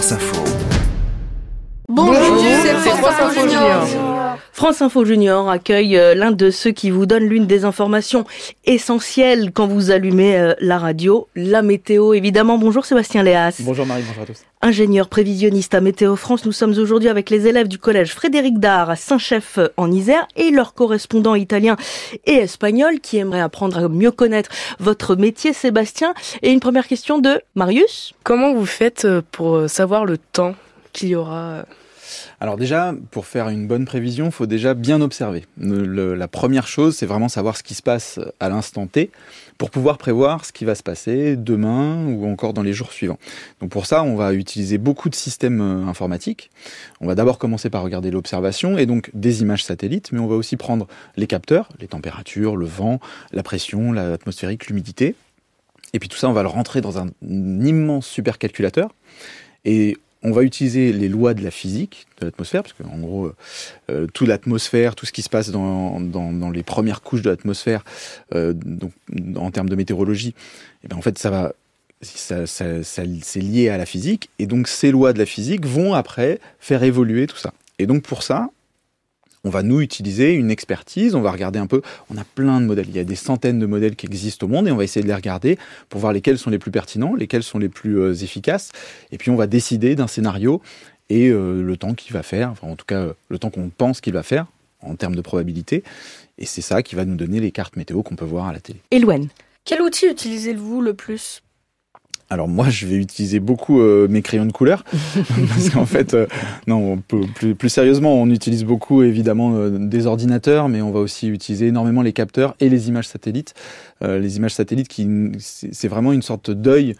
France Info. Bonjour, c'est France Info Junior. France Info Junior accueille euh, l'un de ceux qui vous donne l'une des informations essentielles quand vous allumez euh, la radio, la météo évidemment. Bonjour Sébastien Léas. Bonjour Marie, bonjour à tous. Ingénieur prévisionniste à Météo France, nous sommes aujourd'hui avec les élèves du collège Frédéric Dard à Saint-Chef en Isère et leurs correspondants italiens et espagnols qui aimeraient apprendre à mieux connaître votre métier Sébastien. Et une première question de Marius. Comment vous faites euh, pour savoir le temps qu'il y aura alors déjà, pour faire une bonne prévision, il faut déjà bien observer. la première chose, c'est vraiment savoir ce qui se passe à l'instant T pour pouvoir prévoir ce qui va se passer demain ou encore dans les jours suivants. Donc pour ça, on va utiliser beaucoup de systèmes euh, informatiques. On va d'abord commencer par regarder l'observation et donc des images satellites, mais on va aussi prendre les capteurs, les températures, le vent, la pression, l'atmosphérique, l'humidité. Et puis tout ça, on va le rentrer dans un immense supercalculateur. Et on va utiliser les lois de la physique de l'atmosphère, parce qu'en gros, euh, euh, toute l'atmosphère, tout ce qui se passe dans, les premières couches de l'atmosphère, euh, en termes de météorologie, et eh en fait, ça va, c'est lié à la physique, et donc ces lois de la physique vont après faire évoluer tout ça. Et donc pour ça, on va nous utiliser une expertise, on va regarder un peu, on a plein de modèles, il y a des centaines de modèles qui existent au monde et on va essayer de les regarder pour voir lesquels sont les plus pertinents, lesquels sont les plus euh, efficaces, et puis on va décider d'un scénario et euh, le temps qu'il va faire, enfin en tout cas le temps qu'on pense qu'il va faire en termes de probabilité, et c'est ça qui va nous donner les cartes météo qu'on peut voir à la télé. Eloane. Quel outil utilisez-vous le plus? Alors moi, je vais utiliser beaucoup euh, mes crayons de couleur parce qu'en fait, euh, non, plus, plus, sérieusement, on utilise beaucoup évidemment euh, des ordinateurs, mais on va aussi utiliser énormément les capteurs et les images satellites. les images satellites, qui c'est vraiment une sorte d'œil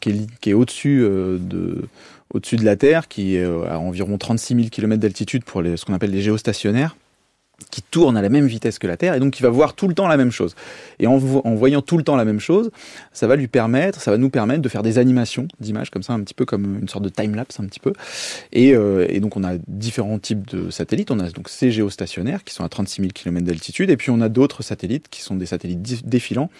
qui est, qui est au-dessus de au-dessus de la Terre, qui est à environ 36 000 km d'altitude pour les, ce qu'on appelle les géostationnaires qui tourne à la même vitesse que la Terre et donc qui va voir tout le temps la même chose. Et en, voyant tout le temps la même chose, ça va lui permettre, ça va nous permettre de faire des animations d'images comme ça, un petit peu comme une sorte de time-lapse un petit peu. Et, euh, et, donc on a différents types de satellites. On a donc ces géostationnaires qui sont à 36 000 km d'altitude et puis on a d'autres satellites qui sont des satellites défilants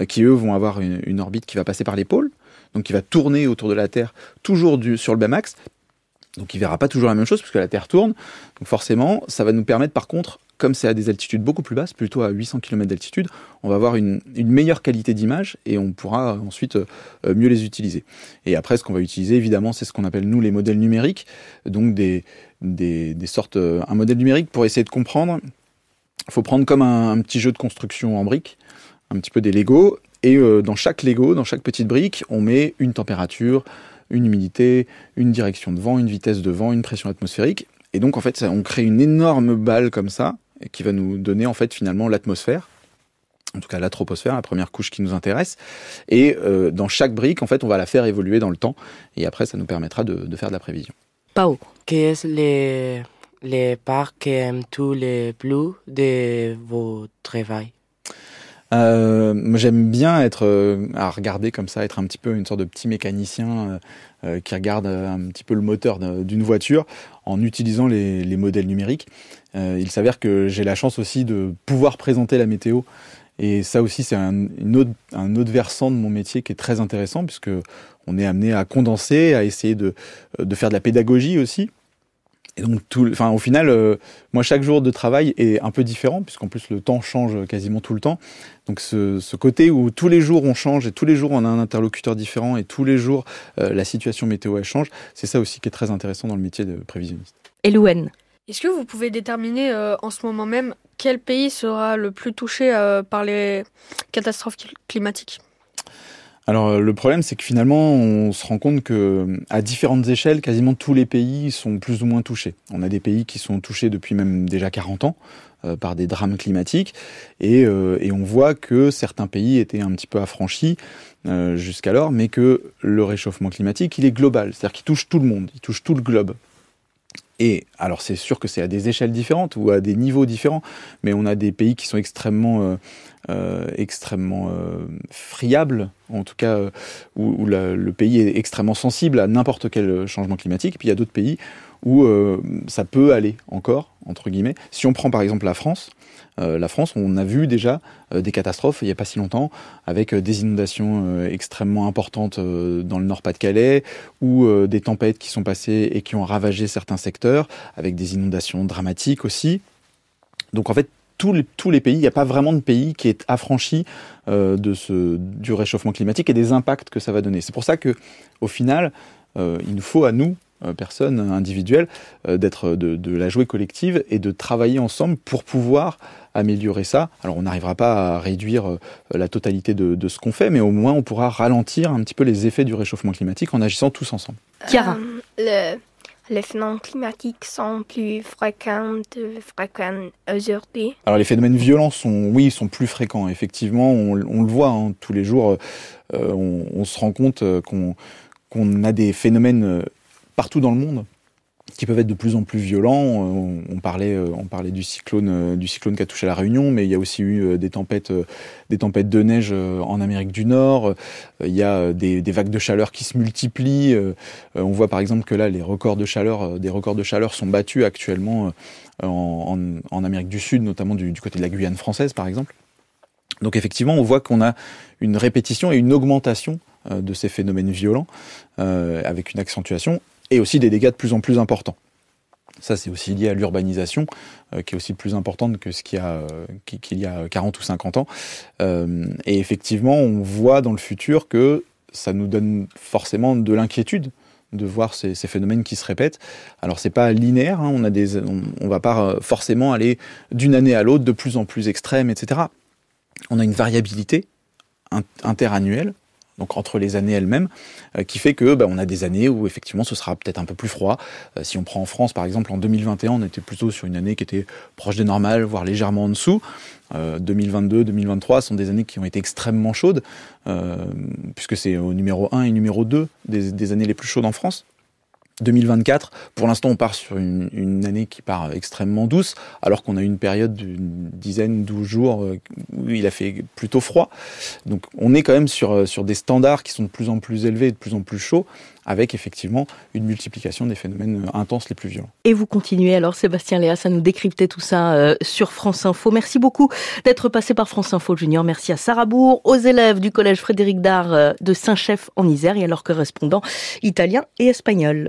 euh, qui eux vont avoir une, orbite qui va passer par les pôles, donc qui va tourner autour de la Terre toujours sur le même axe. Donc il verra pas toujours la même chose puisque la Terre tourne. Donc forcément, ça va nous permettre par contre comme c'est à des altitudes beaucoup plus basses, plutôt à 800 km d'altitude, on va avoir une, meilleure qualité d'image et on pourra ensuite euh, mieux les utiliser. Et après, ce qu'on va utiliser, évidemment, c'est ce qu'on appelle nous les modèles numériques, donc des, sortes, euh, un modèle numérique pour essayer de comprendre. Il faut prendre comme un, petit jeu de construction en briques, un petit peu des Lego, et euh, dans chaque Lego, dans chaque petite brique, on met une température, une humidité, une direction de vent, une vitesse de vent, une pression atmosphérique. Et donc, en fait, on crée une énorme balle comme ça, qui va nous donner en fait finalement l'atmosphère en tout cas la troposphère, la première couche qui nous intéresse. Et euh, dans chaque brique, en fait, on va la faire évoluer dans le temps. Et après, ça nous permettra de, faire de la prévision. Pao. Quels sont les, les parcs qui aiment tous les plus de vos travail euh, J'aime bien être euh, à regarder comme ça, être un petit peu une sorte de petit mécanicien qui regarde un petit peu le moteur d'une voiture en utilisant les, les modèles numériques. Euh, il s'avère que j'ai la chance aussi de pouvoir présenter la météo. Et ça aussi, c'est un, un autre versant de mon métier qui est très intéressant, puisque on est amené à condenser, à essayer de, de faire de la pédagogie aussi. Et donc, tout, enfin, au final, euh, moi, chaque jour de travail est un peu différent, puisqu'en plus, le temps change quasiment tout le temps. Donc, ce, ce, côté où tous les jours on change et tous les jours on a un interlocuteur différent et tous les jours euh, la situation météo elle change, c'est ça aussi qui est très intéressant dans le métier de prévisionniste. Elouen. Est-ce que vous pouvez déterminer euh, en ce moment même quel pays sera le plus touché euh, par les catastrophes climatiques? Alors euh, le problème c'est que finalement on se rend compte que à différentes échelles quasiment tous les pays sont plus ou moins touchés. On a des pays qui sont touchés depuis même déjà 40 ans par des drames climatiques et, et, on voit que certains pays étaient un petit peu affranchis jusqu'alors mais que le réchauffement climatique il est global, c'est-à-dire qu'il touche tout le monde, il touche tout le globe. Et alors c'est sûr que c'est à des échelles différentes ou à des niveaux différents, mais on a des pays qui sont extrêmement, euh, euh extrêmement euh, friables, en tout cas où, le pays est extrêmement sensible à n'importe quel changement climatique. Puis il y a d'autres pays où ça peut aller encore, entre guillemets. Si on prend par exemple la France, la France, on a vu déjà des catastrophes il n'y a pas si longtemps, avec des inondations extrêmement importantes dans le Nord-Pas-de-Calais, ou des tempêtes qui sont passées et qui ont ravagé certains secteurs, avec des inondations dramatiques aussi. Donc en fait, tous les, tous les pays, il n'y a pas vraiment de pays qui est affranchi euh, de ce, du réchauffement climatique et des impacts que ça va donner. C'est pour ça que, au final, euh, il nous faut à nous, euh, personnes individuelles, d'être de, de, la jouer collective et de travailler ensemble pour pouvoir améliorer ça. Alors on n'arrivera pas à réduire la totalité de, de ce qu'on fait, mais au moins on pourra ralentir un petit peu les effets du réchauffement climatique en agissant tous ensemble. Chiara. le les phénomènes climatiques sont plus fréquents, fréquents aujourd'hui Alors les phénomènes violents sont, oui, sont plus fréquents. Effectivement, on, le voit hein, tous les jours. Euh, on, se rend compte euh, qu'on a des phénomènes euh, partout dans le monde qui peuvent être de plus en plus violents. On, parlait, on parlait du cyclone, du cyclone qui a touché la Réunion, mais il y a aussi eu des tempêtes, des tempêtes de neige en Amérique du Nord. Il y a des, vagues de chaleur qui se multiplient. On voit par exemple que là, les records de chaleur, des records de chaleur sont battus actuellement en, Amérique du Sud, notamment du côté de la Guyane française, par exemple. Donc effectivement, on voit qu'on a une répétition et une augmentation de ces phénomènes violents, avec une accentuation et aussi des dégâts de plus en plus importants. Ça, c'est aussi lié à l'urbanisation, euh, qui est aussi plus importante que ce qu'il y a, euh, qu'il y a 40 ou 50 ans. Euh, et effectivement, on voit dans le futur que ça nous donne forcément de l'inquiétude de voir ces, ces, phénomènes qui se répètent. Alors c'est pas linéaire, hein, on a des, on, on, va pas forcément aller d'une année à l'autre de plus en plus extrême, etc. On a une variabilité interannuelle donc entre les années elles-mêmes, euh, qui fait que bah, on a des années où effectivement ce sera peut-être un peu plus froid. Euh, si on prend en France par exemple en 2021, on était plutôt sur une année qui était proche des normales, voire légèrement en dessous. 2022, euh, 2023 sont des années qui ont été extrêmement chaudes, puisque c'est au numéro 1 et numéro 2 des, des années les plus chaudes en France. 2024, pour l'instant, on part sur une, une, année qui part extrêmement douce, alors qu'on a une période d'une dizaine, douze jours euh, où il a fait plutôt froid. Donc, on est quand même sur, euh, sur des standards qui sont de plus en plus élevés, de plus en plus chauds, avec effectivement une multiplication des phénomènes euh, intenses les plus violents. Et vous continuez alors, Sébastien Léa, à nous décrypter tout ça sur France Info. Merci beaucoup d'être passé par France Info Junior. Merci à Sarah Bourg, aux élèves du collège Frédéric Dard de Saint-Chef en Isère et à leurs correspondants italiens et espagnols.